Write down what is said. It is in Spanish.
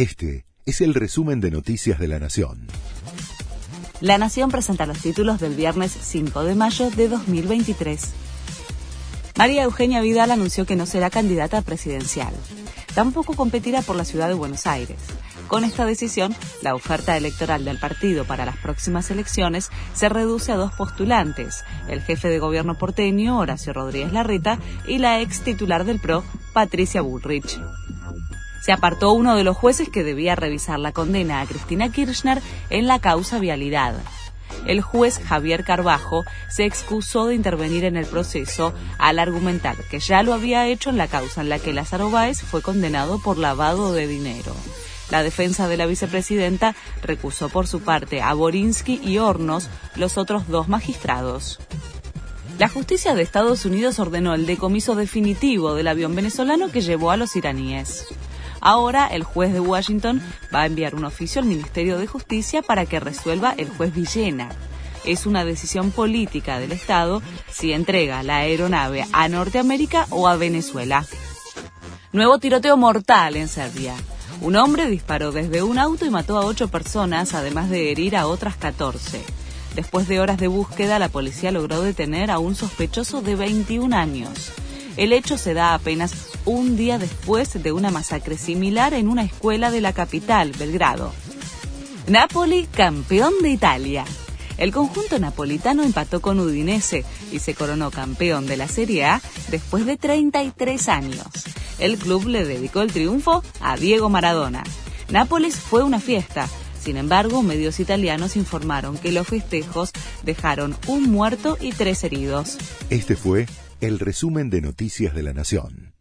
Este es el resumen de Noticias de la Nación. La Nación presenta los títulos del viernes 5 de mayo de 2023. María Eugenia Vidal anunció que no será candidata presidencial. Tampoco competirá por la ciudad de Buenos Aires. Con esta decisión, la oferta electoral del partido para las próximas elecciones se reduce a dos postulantes, el jefe de gobierno porteño, Horacio Rodríguez Larreta, y la ex titular del PRO, Patricia Bullrich. Se apartó uno de los jueces que debía revisar la condena a Cristina Kirchner en la causa vialidad. El juez Javier Carbajo se excusó de intervenir en el proceso al argumentar que ya lo había hecho en la causa en la que Lázaro Báez fue condenado por lavado de dinero. La defensa de la vicepresidenta recusó por su parte a Borinsky y Hornos, los otros dos magistrados. La justicia de Estados Unidos ordenó el decomiso definitivo del avión venezolano que llevó a los iraníes. Ahora el juez de Washington va a enviar un oficio al Ministerio de Justicia para que resuelva el juez Villena. Es una decisión política del Estado si entrega la aeronave a Norteamérica o a Venezuela. Nuevo tiroteo mortal en Serbia. Un hombre disparó desde un auto y mató a ocho personas, además de herir a otras 14. Después de horas de búsqueda, la policía logró detener a un sospechoso de 21 años. El hecho se da apenas un día después de una masacre similar en una escuela de la capital, Belgrado. Napoli, campeón de Italia. El conjunto napolitano empató con Udinese y se coronó campeón de la Serie A después de 33 años el club le dedicó el triunfo a Diego Maradona. Nápoles fue una fiesta. Sin embargo, medios italianos informaron que los festejos dejaron un muerto y tres heridos. Este fue el resumen de Noticias de la Nación.